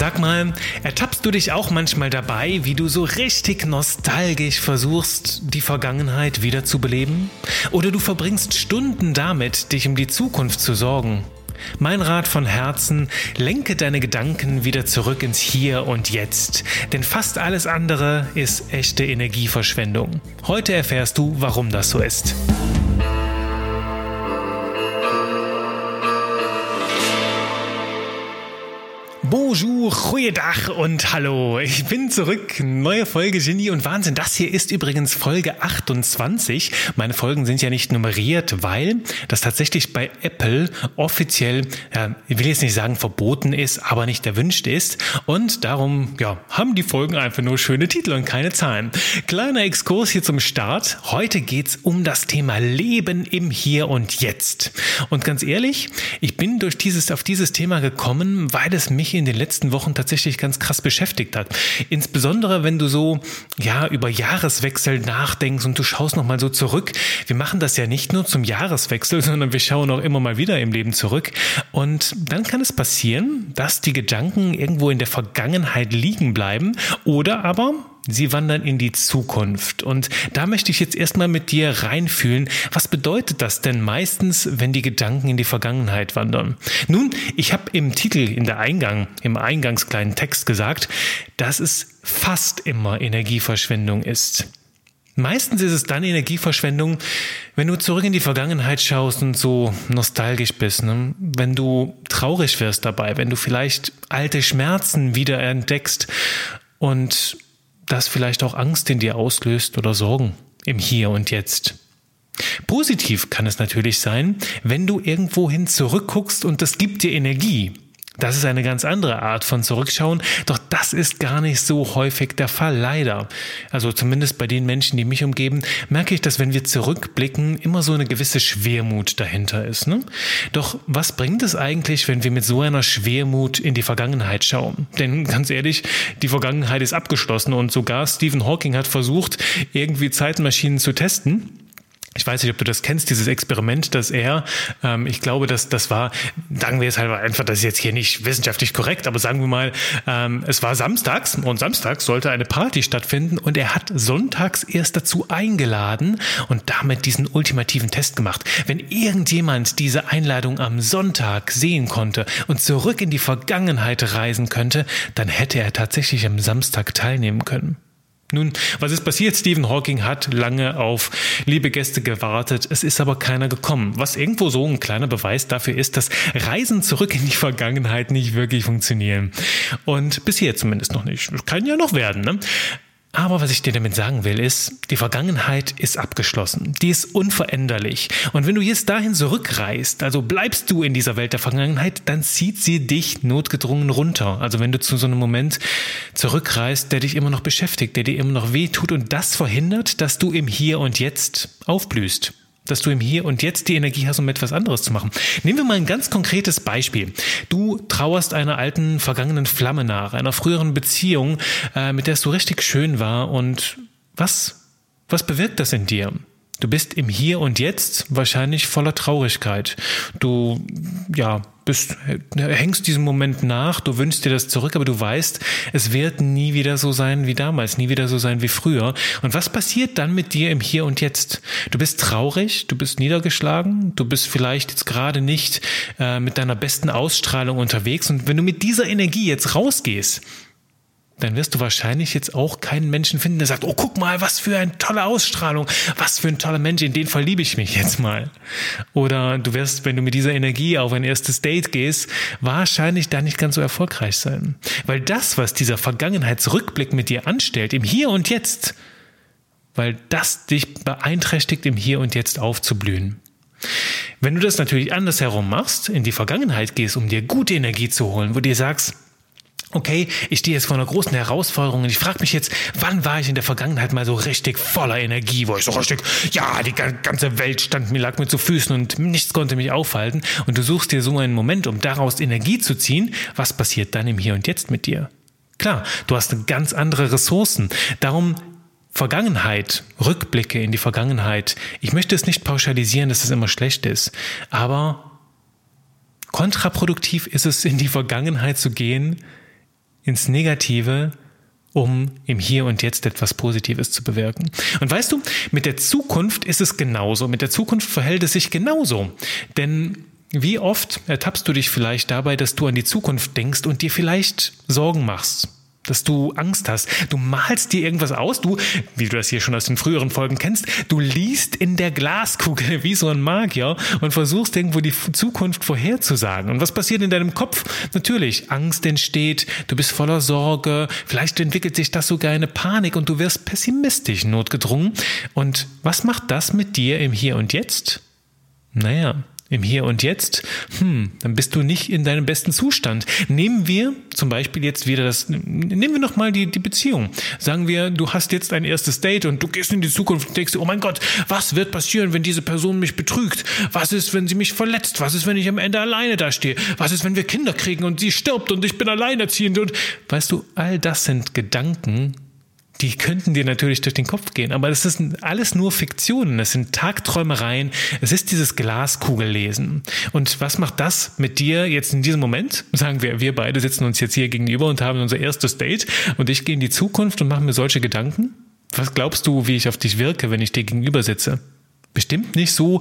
Sag mal, ertappst du dich auch manchmal dabei, wie du so richtig nostalgisch versuchst, die Vergangenheit wiederzubeleben? Oder du verbringst Stunden damit, dich um die Zukunft zu sorgen? Mein Rat von Herzen, lenke deine Gedanken wieder zurück ins Hier und Jetzt, denn fast alles andere ist echte Energieverschwendung. Heute erfährst du, warum das so ist. Bonjour, goeiedag und hallo. Ich bin zurück. Neue Folge Genie und Wahnsinn. Das hier ist übrigens Folge 28. Meine Folgen sind ja nicht nummeriert, weil das tatsächlich bei Apple offiziell, ja, ich will jetzt nicht sagen verboten ist, aber nicht erwünscht ist. Und darum, ja, haben die Folgen einfach nur schöne Titel und keine Zahlen. Kleiner Exkurs hier zum Start. Heute geht's um das Thema Leben im Hier und Jetzt. Und ganz ehrlich, ich bin durch dieses, auf dieses Thema gekommen, weil es mich in den letzten Wochen tatsächlich ganz krass beschäftigt hat. Insbesondere, wenn du so, ja, über Jahreswechsel nachdenkst und du schaust nochmal so zurück. Wir machen das ja nicht nur zum Jahreswechsel, sondern wir schauen auch immer mal wieder im Leben zurück. Und dann kann es passieren, dass die Gedanken irgendwo in der Vergangenheit liegen bleiben oder aber Sie wandern in die Zukunft. Und da möchte ich jetzt erstmal mit dir reinfühlen. Was bedeutet das denn meistens, wenn die Gedanken in die Vergangenheit wandern? Nun, ich habe im Titel, in der Eingang, im eingangskleinen Text gesagt, dass es fast immer Energieverschwendung ist. Meistens ist es dann Energieverschwendung, wenn du zurück in die Vergangenheit schaust und so nostalgisch bist, ne? wenn du traurig wirst dabei, wenn du vielleicht alte Schmerzen wieder entdeckst und das vielleicht auch Angst in dir auslöst oder Sorgen im Hier und Jetzt. Positiv kann es natürlich sein, wenn du irgendwohin zurückguckst und das gibt dir Energie. Das ist eine ganz andere Art von Zurückschauen, doch das ist gar nicht so häufig der Fall, leider. Also zumindest bei den Menschen, die mich umgeben, merke ich, dass wenn wir zurückblicken, immer so eine gewisse Schwermut dahinter ist. Ne? Doch was bringt es eigentlich, wenn wir mit so einer Schwermut in die Vergangenheit schauen? Denn ganz ehrlich, die Vergangenheit ist abgeschlossen und sogar Stephen Hawking hat versucht, irgendwie Zeitmaschinen zu testen ich weiß nicht, ob du das kennst, dieses Experiment, dass er, ähm, ich glaube, dass das war, sagen wir jetzt halt einfach, das ist jetzt hier nicht wissenschaftlich korrekt, aber sagen wir mal, ähm, es war samstags und samstags sollte eine Party stattfinden und er hat sonntags erst dazu eingeladen und damit diesen ultimativen Test gemacht. Wenn irgendjemand diese Einladung am Sonntag sehen konnte und zurück in die Vergangenheit reisen könnte, dann hätte er tatsächlich am Samstag teilnehmen können. Nun, was ist passiert? Stephen Hawking hat lange auf liebe Gäste gewartet. Es ist aber keiner gekommen. Was irgendwo so ein kleiner Beweis dafür ist, dass Reisen zurück in die Vergangenheit nicht wirklich funktionieren. Und bisher zumindest noch nicht. Kann ja noch werden, ne? Aber was ich dir damit sagen will, ist, die Vergangenheit ist abgeschlossen. Die ist unveränderlich. Und wenn du jetzt dahin zurückreist, also bleibst du in dieser Welt der Vergangenheit, dann zieht sie dich notgedrungen runter. Also wenn du zu so einem Moment zurückreist, der dich immer noch beschäftigt, der dir immer noch wehtut und das verhindert, dass du im Hier und Jetzt aufblühst dass du im Hier und Jetzt die Energie hast, um etwas anderes zu machen. Nehmen wir mal ein ganz konkretes Beispiel. Du trauerst einer alten vergangenen Flamme nach, einer früheren Beziehung, äh, mit der es so richtig schön war und was, was bewirkt das in dir? Du bist im Hier und Jetzt wahrscheinlich voller Traurigkeit. Du, ja, bist, hängst diesem Moment nach, du wünschst dir das zurück, aber du weißt, es wird nie wieder so sein wie damals, nie wieder so sein wie früher. Und was passiert dann mit dir im Hier und Jetzt? Du bist traurig, du bist niedergeschlagen, du bist vielleicht jetzt gerade nicht äh, mit deiner besten Ausstrahlung unterwegs. Und wenn du mit dieser Energie jetzt rausgehst, dann wirst du wahrscheinlich jetzt auch keinen Menschen finden, der sagt, oh, guck mal, was für eine tolle Ausstrahlung, was für ein toller Mensch, in den verliebe ich mich jetzt mal. Oder du wirst, wenn du mit dieser Energie auf ein erstes Date gehst, wahrscheinlich da nicht ganz so erfolgreich sein. Weil das, was dieser Vergangenheitsrückblick mit dir anstellt, im Hier und Jetzt, weil das dich beeinträchtigt, im Hier und Jetzt aufzublühen. Wenn du das natürlich andersherum machst, in die Vergangenheit gehst, um dir gute Energie zu holen, wo du dir sagst, okay, ich stehe jetzt vor einer großen Herausforderung und ich frage mich jetzt, wann war ich in der Vergangenheit mal so richtig voller Energie, wo ich so richtig, ja, die ganze Welt stand mir, lag mir zu Füßen und nichts konnte mich aufhalten und du suchst dir so einen Moment, um daraus Energie zu ziehen, was passiert dann im Hier und Jetzt mit dir? Klar, du hast ganz andere Ressourcen. Darum Vergangenheit, Rückblicke in die Vergangenheit. Ich möchte es nicht pauschalisieren, dass es immer schlecht ist, aber kontraproduktiv ist es, in die Vergangenheit zu gehen, ins Negative, um im Hier und Jetzt etwas Positives zu bewirken. Und weißt du, mit der Zukunft ist es genauso. Mit der Zukunft verhält es sich genauso. Denn wie oft ertappst du dich vielleicht dabei, dass du an die Zukunft denkst und dir vielleicht Sorgen machst? Dass du Angst hast. Du malst dir irgendwas aus, du, wie du das hier schon aus den früheren Folgen kennst, du liest in der Glaskugel wie so ein Magier und versuchst irgendwo die Zukunft vorherzusagen. Und was passiert in deinem Kopf? Natürlich, Angst entsteht, du bist voller Sorge, vielleicht entwickelt sich das sogar eine Panik und du wirst pessimistisch notgedrungen. Und was macht das mit dir im Hier und Jetzt? Naja, im Hier und Jetzt, hm, dann bist du nicht in deinem besten Zustand. Nehmen wir zum Beispiel jetzt wieder das, nehmen wir nochmal die, die Beziehung. Sagen wir, du hast jetzt ein erstes Date und du gehst in die Zukunft und denkst, oh mein Gott, was wird passieren, wenn diese Person mich betrügt? Was ist, wenn sie mich verletzt? Was ist, wenn ich am Ende alleine dastehe? Was ist, wenn wir Kinder kriegen und sie stirbt und ich bin alleinerziehend? Und weißt du, all das sind Gedanken, die könnten dir natürlich durch den Kopf gehen, aber das sind alles nur Fiktionen, es sind Tagträumereien, es ist dieses Glaskugellesen. Und was macht das mit dir jetzt in diesem Moment? Sagen wir, wir beide sitzen uns jetzt hier gegenüber und haben unser erstes Date und ich gehe in die Zukunft und mache mir solche Gedanken? Was glaubst du, wie ich auf dich wirke, wenn ich dir gegenüber sitze? Bestimmt nicht so,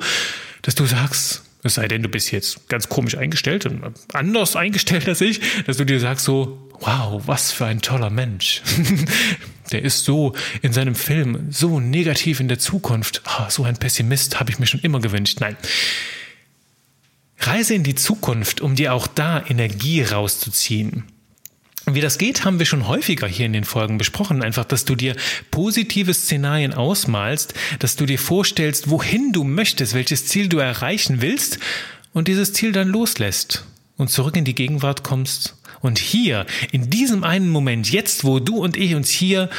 dass du sagst, es sei denn, du bist jetzt ganz komisch eingestellt und anders eingestellt als ich, dass du dir sagst so, wow, was für ein toller Mensch. Der ist so in seinem Film so negativ in der Zukunft. Oh, so ein Pessimist habe ich mir schon immer gewünscht. Nein. Reise in die Zukunft, um dir auch da Energie rauszuziehen. Wie das geht, haben wir schon häufiger hier in den Folgen besprochen. Einfach, dass du dir positive Szenarien ausmalst, dass du dir vorstellst, wohin du möchtest, welches Ziel du erreichen willst und dieses Ziel dann loslässt und zurück in die Gegenwart kommst. Und hier, in diesem einen Moment, jetzt, wo du und ich uns hier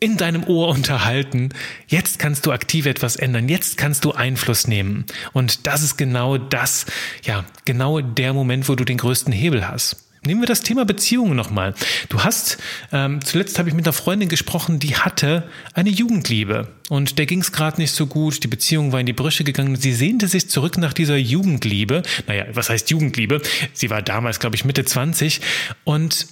in deinem Ohr unterhalten. Jetzt kannst du aktiv etwas ändern. Jetzt kannst du Einfluss nehmen. Und das ist genau das, ja, genau der Moment, wo du den größten Hebel hast. Nehmen wir das Thema Beziehungen nochmal. Du hast, ähm, zuletzt habe ich mit einer Freundin gesprochen, die hatte eine Jugendliebe und der ging es gerade nicht so gut, die Beziehung war in die Brüche gegangen, sie sehnte sich zurück nach dieser Jugendliebe. Naja, was heißt Jugendliebe? Sie war damals, glaube ich, Mitte 20 und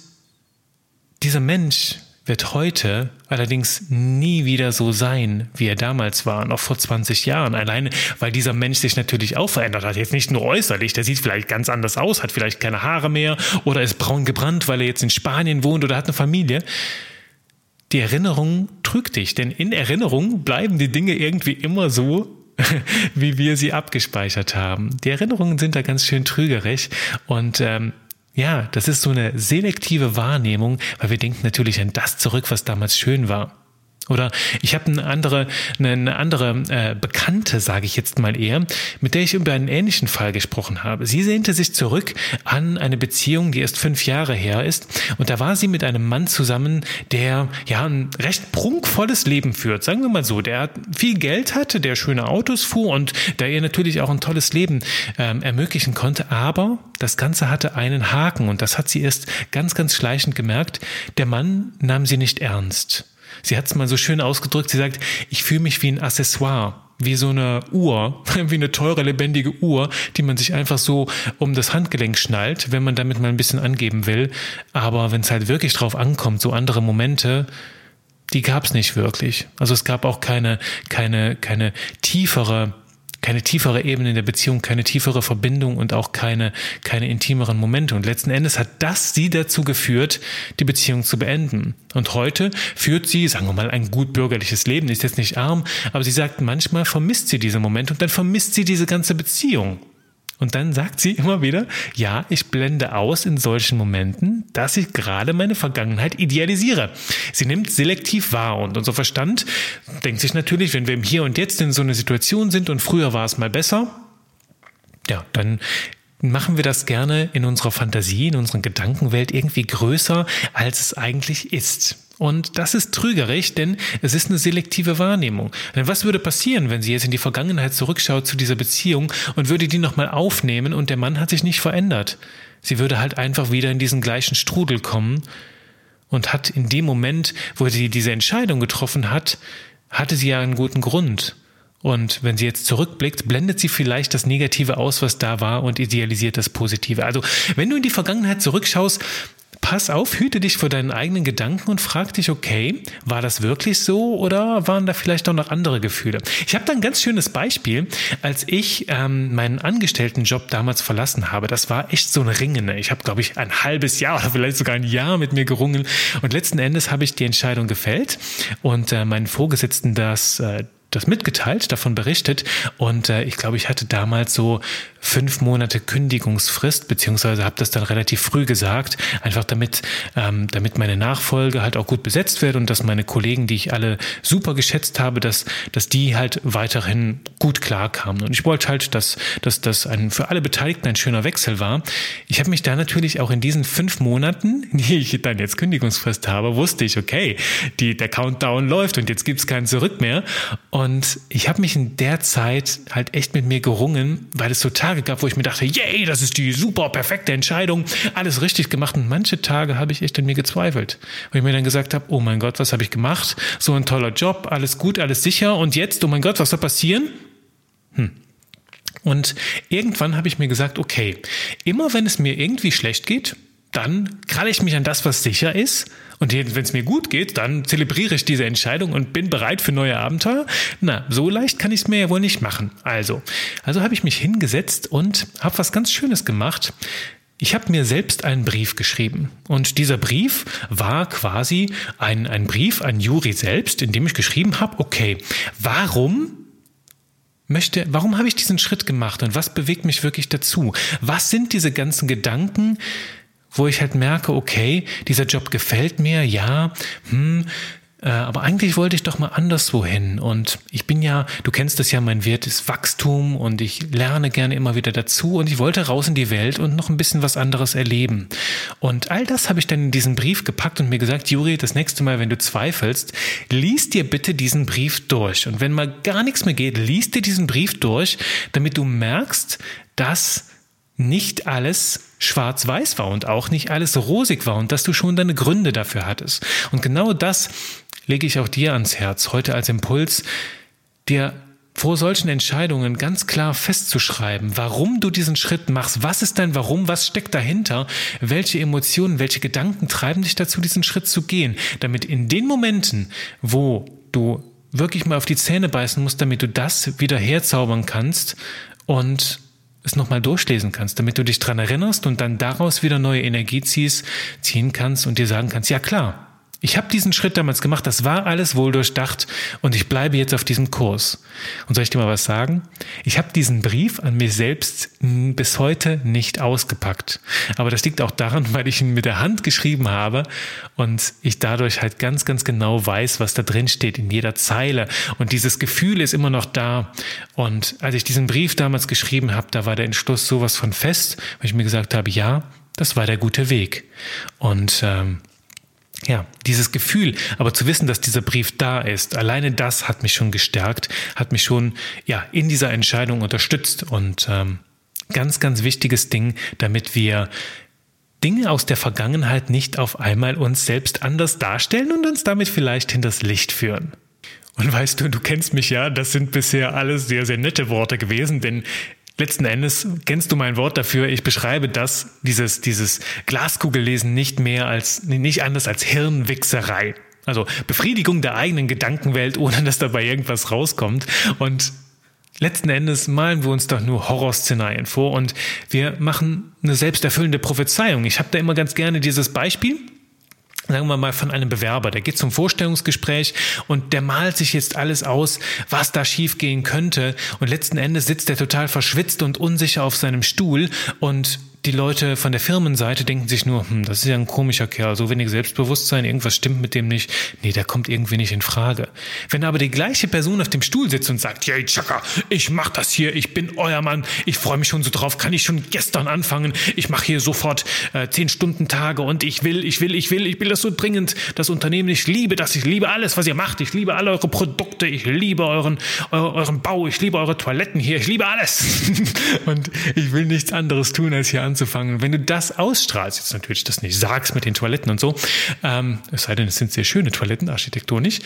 dieser Mensch, wird heute allerdings nie wieder so sein, wie er damals war, noch vor 20 Jahren. Alleine, weil dieser Mensch sich natürlich auch verändert hat. Jetzt nicht nur äußerlich, der sieht vielleicht ganz anders aus, hat vielleicht keine Haare mehr oder ist braun gebrannt, weil er jetzt in Spanien wohnt oder hat eine Familie. Die Erinnerung trügt dich, denn in Erinnerung bleiben die Dinge irgendwie immer so, wie wir sie abgespeichert haben. Die Erinnerungen sind da ganz schön trügerisch und ähm, ja, das ist so eine selektive Wahrnehmung, weil wir denken natürlich an das zurück, was damals schön war. Oder ich habe eine andere, eine andere äh, Bekannte, sage ich jetzt mal eher, mit der ich über einen ähnlichen Fall gesprochen habe. Sie sehnte sich zurück an eine Beziehung, die erst fünf Jahre her ist. Und da war sie mit einem Mann zusammen, der ja ein recht prunkvolles Leben führt, sagen wir mal so. Der viel Geld hatte, der schöne Autos fuhr und der ihr natürlich auch ein tolles Leben ähm, ermöglichen konnte. Aber das Ganze hatte einen Haken und das hat sie erst ganz, ganz schleichend gemerkt. Der Mann nahm sie nicht ernst. Sie hat es mal so schön ausgedrückt, sie sagt, ich fühle mich wie ein Accessoire, wie so eine Uhr, wie eine teure, lebendige Uhr, die man sich einfach so um das Handgelenk schnallt, wenn man damit mal ein bisschen angeben will. Aber wenn es halt wirklich drauf ankommt, so andere Momente, die gab es nicht wirklich. Also es gab auch keine, keine, keine tiefere keine tiefere Ebene in der Beziehung, keine tiefere Verbindung und auch keine, keine intimeren Momente. Und letzten Endes hat das sie dazu geführt, die Beziehung zu beenden. Und heute führt sie, sagen wir mal, ein gut bürgerliches Leben, ist jetzt nicht arm, aber sie sagt, manchmal vermisst sie diese Momente und dann vermisst sie diese ganze Beziehung. Und dann sagt sie immer wieder, ja, ich blende aus in solchen Momenten, dass ich gerade meine Vergangenheit idealisiere. Sie nimmt selektiv wahr und unser Verstand denkt sich natürlich, wenn wir im Hier und Jetzt in so einer Situation sind und früher war es mal besser, ja, dann machen wir das gerne in unserer Fantasie, in unserer Gedankenwelt irgendwie größer, als es eigentlich ist. Und das ist trügerisch, denn es ist eine selektive Wahrnehmung. Denn was würde passieren, wenn sie jetzt in die Vergangenheit zurückschaut zu dieser Beziehung und würde die nochmal aufnehmen und der Mann hat sich nicht verändert? Sie würde halt einfach wieder in diesen gleichen Strudel kommen und hat in dem Moment, wo sie diese Entscheidung getroffen hat, hatte sie ja einen guten Grund. Und wenn sie jetzt zurückblickt, blendet sie vielleicht das Negative aus, was da war und idealisiert das Positive. Also wenn du in die Vergangenheit zurückschaust, pass auf, hüte dich vor deinen eigenen Gedanken und frag dich, okay, war das wirklich so oder waren da vielleicht auch noch andere Gefühle? Ich habe da ein ganz schönes Beispiel, als ich ähm, meinen Angestelltenjob damals verlassen habe. Das war echt so ein Ringen. Ich habe, glaube ich, ein halbes Jahr oder vielleicht sogar ein Jahr mit mir gerungen und letzten Endes habe ich die Entscheidung gefällt und äh, meinen Vorgesetzten das äh, das mitgeteilt, davon berichtet und äh, ich glaube, ich hatte damals so fünf Monate Kündigungsfrist, beziehungsweise habe das dann relativ früh gesagt, einfach damit, ähm, damit meine Nachfolge halt auch gut besetzt wird und dass meine Kollegen, die ich alle super geschätzt habe, dass, dass die halt weiterhin gut klarkamen. Und ich wollte halt, dass, dass das ein, für alle Beteiligten ein schöner Wechsel war. Ich habe mich da natürlich auch in diesen fünf Monaten, die ich dann jetzt Kündigungsfrist habe, wusste ich, okay, die, der Countdown läuft und jetzt gibt's kein Zurück mehr. Und ich habe mich in der Zeit halt echt mit mir gerungen, weil es total Tage gab, wo ich mir dachte, yay, das ist die super perfekte Entscheidung, alles richtig gemacht. Und manche Tage habe ich echt an mir gezweifelt, weil ich mir dann gesagt habe, oh mein Gott, was habe ich gemacht? So ein toller Job, alles gut, alles sicher. Und jetzt, oh mein Gott, was soll passieren? Hm. Und irgendwann habe ich mir gesagt, okay, immer wenn es mir irgendwie schlecht geht, dann kralle ich mich an das, was sicher ist. Und wenn es mir gut geht, dann zelebriere ich diese Entscheidung und bin bereit für neue Abenteuer. Na, so leicht kann ich es mir ja wohl nicht machen. Also, also habe ich mich hingesetzt und habe was ganz Schönes gemacht. Ich habe mir selbst einen Brief geschrieben. Und dieser Brief war quasi ein, ein Brief an Juri selbst, in dem ich geschrieben habe, okay, warum möchte, warum habe ich diesen Schritt gemacht und was bewegt mich wirklich dazu? Was sind diese ganzen Gedanken, wo ich halt merke, okay, dieser Job gefällt mir, ja, hm, äh, aber eigentlich wollte ich doch mal anderswo hin. Und ich bin ja, du kennst es ja, mein Wert ist Wachstum und ich lerne gerne immer wieder dazu und ich wollte raus in die Welt und noch ein bisschen was anderes erleben. Und all das habe ich dann in diesen Brief gepackt und mir gesagt, Juri, das nächste Mal, wenn du zweifelst, lies dir bitte diesen Brief durch. Und wenn mal gar nichts mehr geht, lies dir diesen Brief durch, damit du merkst, dass nicht alles schwarz-weiß war und auch nicht alles rosig war und dass du schon deine Gründe dafür hattest. Und genau das lege ich auch dir ans Herz, heute als Impuls, dir vor solchen Entscheidungen ganz klar festzuschreiben, warum du diesen Schritt machst, was ist dein Warum, was steckt dahinter, welche Emotionen, welche Gedanken treiben dich dazu, diesen Schritt zu gehen, damit in den Momenten, wo du wirklich mal auf die Zähne beißen musst, damit du das wieder herzaubern kannst und es nochmal durchlesen kannst, damit du dich dran erinnerst und dann daraus wieder neue Energie ziehst, ziehen kannst und dir sagen kannst, ja klar, ich habe diesen Schritt damals gemacht, das war alles wohl durchdacht und ich bleibe jetzt auf diesem Kurs. Und soll ich dir mal was sagen? Ich habe diesen Brief an mir selbst bis heute nicht ausgepackt. Aber das liegt auch daran, weil ich ihn mit der Hand geschrieben habe und ich dadurch halt ganz, ganz genau weiß, was da drin steht in jeder Zeile. Und dieses Gefühl ist immer noch da. Und als ich diesen Brief damals geschrieben habe, da war der Entschluss sowas von fest, weil ich mir gesagt habe, ja, das war der gute Weg. Und ähm, ja, dieses Gefühl, aber zu wissen, dass dieser Brief da ist, alleine das hat mich schon gestärkt, hat mich schon ja in dieser Entscheidung unterstützt und ähm, ganz, ganz wichtiges Ding, damit wir Dinge aus der Vergangenheit nicht auf einmal uns selbst anders darstellen und uns damit vielleicht hinters Licht führen. Und weißt du, du kennst mich ja, das sind bisher alles sehr, sehr nette Worte gewesen, denn Letzten Endes kennst du mein Wort dafür. Ich beschreibe das, dieses, dieses Glaskugellesen nicht mehr als, nicht anders als Hirnwichserei. Also Befriedigung der eigenen Gedankenwelt, ohne dass dabei irgendwas rauskommt. Und letzten Endes malen wir uns doch nur Horrorszenarien vor und wir machen eine selbsterfüllende Prophezeiung. Ich habe da immer ganz gerne dieses Beispiel sagen wir mal von einem Bewerber, der geht zum Vorstellungsgespräch und der malt sich jetzt alles aus, was da schiefgehen könnte. Und letzten Endes sitzt er total verschwitzt und unsicher auf seinem Stuhl und die Leute von der Firmenseite denken sich nur, hm, das ist ja ein komischer Kerl, so wenig Selbstbewusstsein, irgendwas stimmt mit dem nicht. Nee, der kommt irgendwie nicht in Frage. Wenn aber die gleiche Person auf dem Stuhl sitzt und sagt, hey Chaka, ich mach das hier, ich bin euer Mann, ich freue mich schon so drauf, kann ich schon gestern anfangen, ich mache hier sofort äh, zehn Stunden Tage und ich will, ich will, ich will, ich will das so dringend, das Unternehmen, ich liebe das, ich liebe alles, was ihr macht, ich liebe alle eure Produkte, ich liebe euren, euren, euren Bau, ich liebe eure Toiletten hier, ich liebe alles. und ich will nichts anderes tun, als hier an anzufangen. Wenn du das ausstrahlst, jetzt natürlich das nicht sagst mit den Toiletten und so, ähm, es sei denn, es sind sehr schöne Toiletten, architektonisch,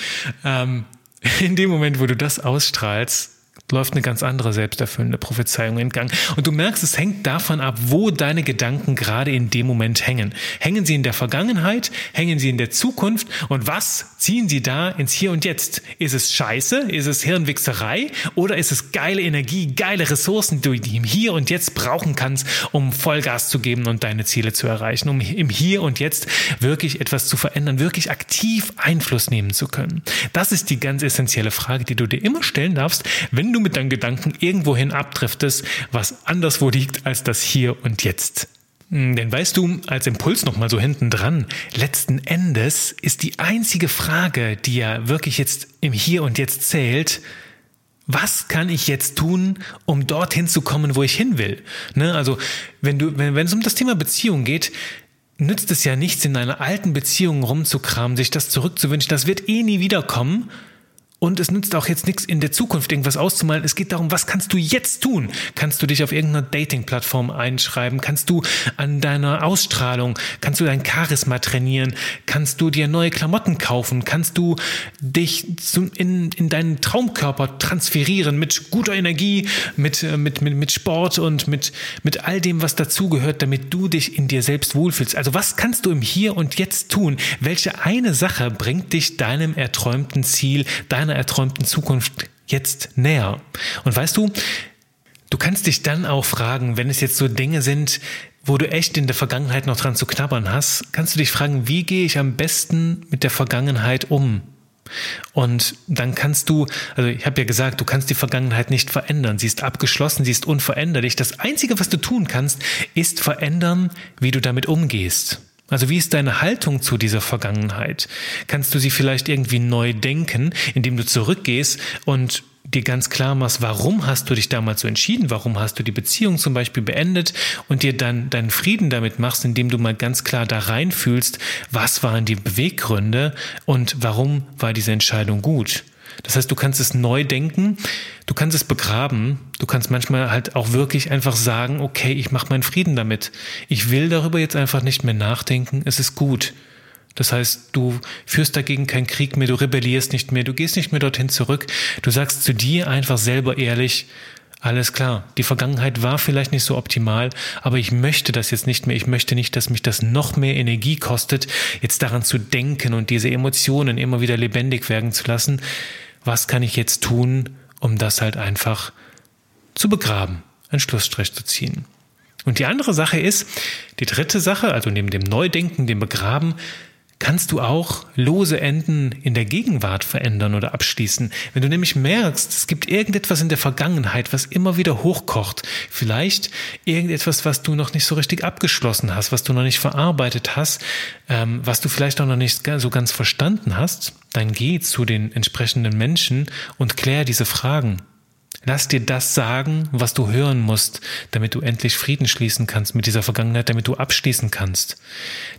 ähm, in dem Moment, wo du das ausstrahlst, läuft eine ganz andere selbsterfüllende Prophezeiung in Gang. Und du merkst, es hängt davon ab, wo deine Gedanken gerade in dem Moment hängen. Hängen sie in der Vergangenheit? Hängen sie in der Zukunft? Und was ziehen sie da ins Hier und Jetzt? Ist es Scheiße? Ist es Hirnwichserei? Oder ist es geile Energie, geile Ressourcen, die du im Hier und Jetzt brauchen kannst, um Vollgas zu geben und deine Ziele zu erreichen, um im Hier und Jetzt wirklich etwas zu verändern, wirklich aktiv Einfluss nehmen zu können? Das ist die ganz essentielle Frage, die du dir immer stellen darfst, wenn du du mit deinen Gedanken irgendwohin abdriftest, was anderswo liegt als das Hier und Jetzt. Hm, denn weißt du, als Impuls nochmal so hinten dran, letzten Endes ist die einzige Frage, die ja wirklich jetzt im Hier und Jetzt zählt, was kann ich jetzt tun, um dorthin zu kommen, wo ich hin will? Ne? Also, wenn du, wenn, wenn es um das Thema Beziehung geht, nützt es ja nichts, in einer alten Beziehung rumzukramen, sich das zurückzuwünschen, das wird eh nie wiederkommen. Und es nützt auch jetzt nichts in der Zukunft irgendwas auszumalen. Es geht darum, was kannst du jetzt tun? Kannst du dich auf irgendeiner Dating-Plattform einschreiben? Kannst du an deiner Ausstrahlung, kannst du dein Charisma trainieren? Kannst du dir neue Klamotten kaufen? Kannst du dich in, in deinen Traumkörper transferieren mit guter Energie, mit, äh, mit, mit, mit Sport und mit, mit all dem, was dazugehört, damit du dich in dir selbst wohlfühlst? Also was kannst du im Hier und Jetzt tun? Welche eine Sache bringt dich deinem erträumten Ziel, deinem deiner erträumten Zukunft jetzt näher. Und weißt du, du kannst dich dann auch fragen, wenn es jetzt so Dinge sind, wo du echt in der Vergangenheit noch dran zu knabbern hast, kannst du dich fragen, wie gehe ich am besten mit der Vergangenheit um? Und dann kannst du, also ich habe ja gesagt, du kannst die Vergangenheit nicht verändern. Sie ist abgeschlossen, sie ist unveränderlich. Das Einzige, was du tun kannst, ist verändern, wie du damit umgehst. Also wie ist deine Haltung zu dieser Vergangenheit? Kannst du sie vielleicht irgendwie neu denken, indem du zurückgehst und dir ganz klar machst, warum hast du dich damals so entschieden, warum hast du die Beziehung zum Beispiel beendet und dir dann deinen Frieden damit machst, indem du mal ganz klar da reinfühlst, was waren die Beweggründe und warum war diese Entscheidung gut. Das heißt, du kannst es neu denken, du kannst es begraben, du kannst manchmal halt auch wirklich einfach sagen, okay, ich mache meinen Frieden damit. Ich will darüber jetzt einfach nicht mehr nachdenken, es ist gut. Das heißt, du führst dagegen keinen Krieg mehr, du rebellierst nicht mehr, du gehst nicht mehr dorthin zurück. Du sagst zu dir einfach selber ehrlich, alles klar, die Vergangenheit war vielleicht nicht so optimal, aber ich möchte das jetzt nicht mehr. Ich möchte nicht, dass mich das noch mehr Energie kostet, jetzt daran zu denken und diese Emotionen immer wieder lebendig werden zu lassen was kann ich jetzt tun, um das halt einfach zu begraben, einen Schlussstrich zu ziehen. Und die andere Sache ist, die dritte Sache, also neben dem Neudenken, dem Begraben, kannst du auch lose Enden in der Gegenwart verändern oder abschließen. Wenn du nämlich merkst, es gibt irgendetwas in der Vergangenheit, was immer wieder hochkocht, vielleicht irgendetwas, was du noch nicht so richtig abgeschlossen hast, was du noch nicht verarbeitet hast, ähm, was du vielleicht auch noch nicht so ganz verstanden hast, dann geh zu den entsprechenden Menschen und klär diese Fragen. Lass dir das sagen, was du hören musst, damit du endlich Frieden schließen kannst mit dieser Vergangenheit, damit du abschließen kannst.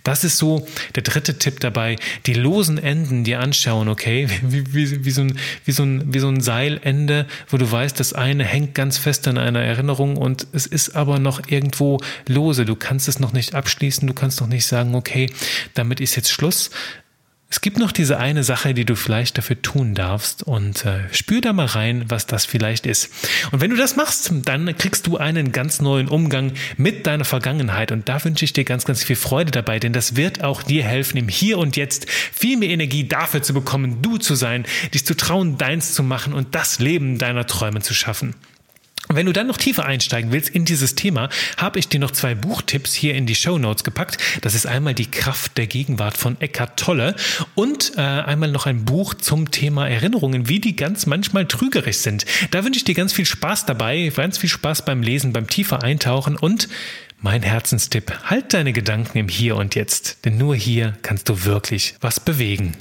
Das ist so der dritte Tipp dabei, die losen Enden dir anschauen, okay? Wie, wie, wie, so ein, wie, so ein, wie so ein Seilende, wo du weißt, das eine hängt ganz fest an einer Erinnerung und es ist aber noch irgendwo lose. Du kannst es noch nicht abschließen, du kannst noch nicht sagen, okay, damit ist jetzt Schluss. Es gibt noch diese eine Sache, die du vielleicht dafür tun darfst und äh, spür da mal rein, was das vielleicht ist. Und wenn du das machst, dann kriegst du einen ganz neuen Umgang mit deiner Vergangenheit und da wünsche ich dir ganz, ganz viel Freude dabei, denn das wird auch dir helfen, im Hier und Jetzt viel mehr Energie dafür zu bekommen, du zu sein, dich zu trauen, deins zu machen und das Leben deiner Träume zu schaffen. Wenn du dann noch tiefer einsteigen willst in dieses Thema, habe ich dir noch zwei Buchtipps hier in die Show Notes gepackt. Das ist einmal die Kraft der Gegenwart von Eckhart Tolle und äh, einmal noch ein Buch zum Thema Erinnerungen, wie die ganz manchmal trügerisch sind. Da wünsche ich dir ganz viel Spaß dabei, ganz viel Spaß beim Lesen, beim tiefer Eintauchen und mein Herzenstipp, halt deine Gedanken im Hier und Jetzt, denn nur hier kannst du wirklich was bewegen.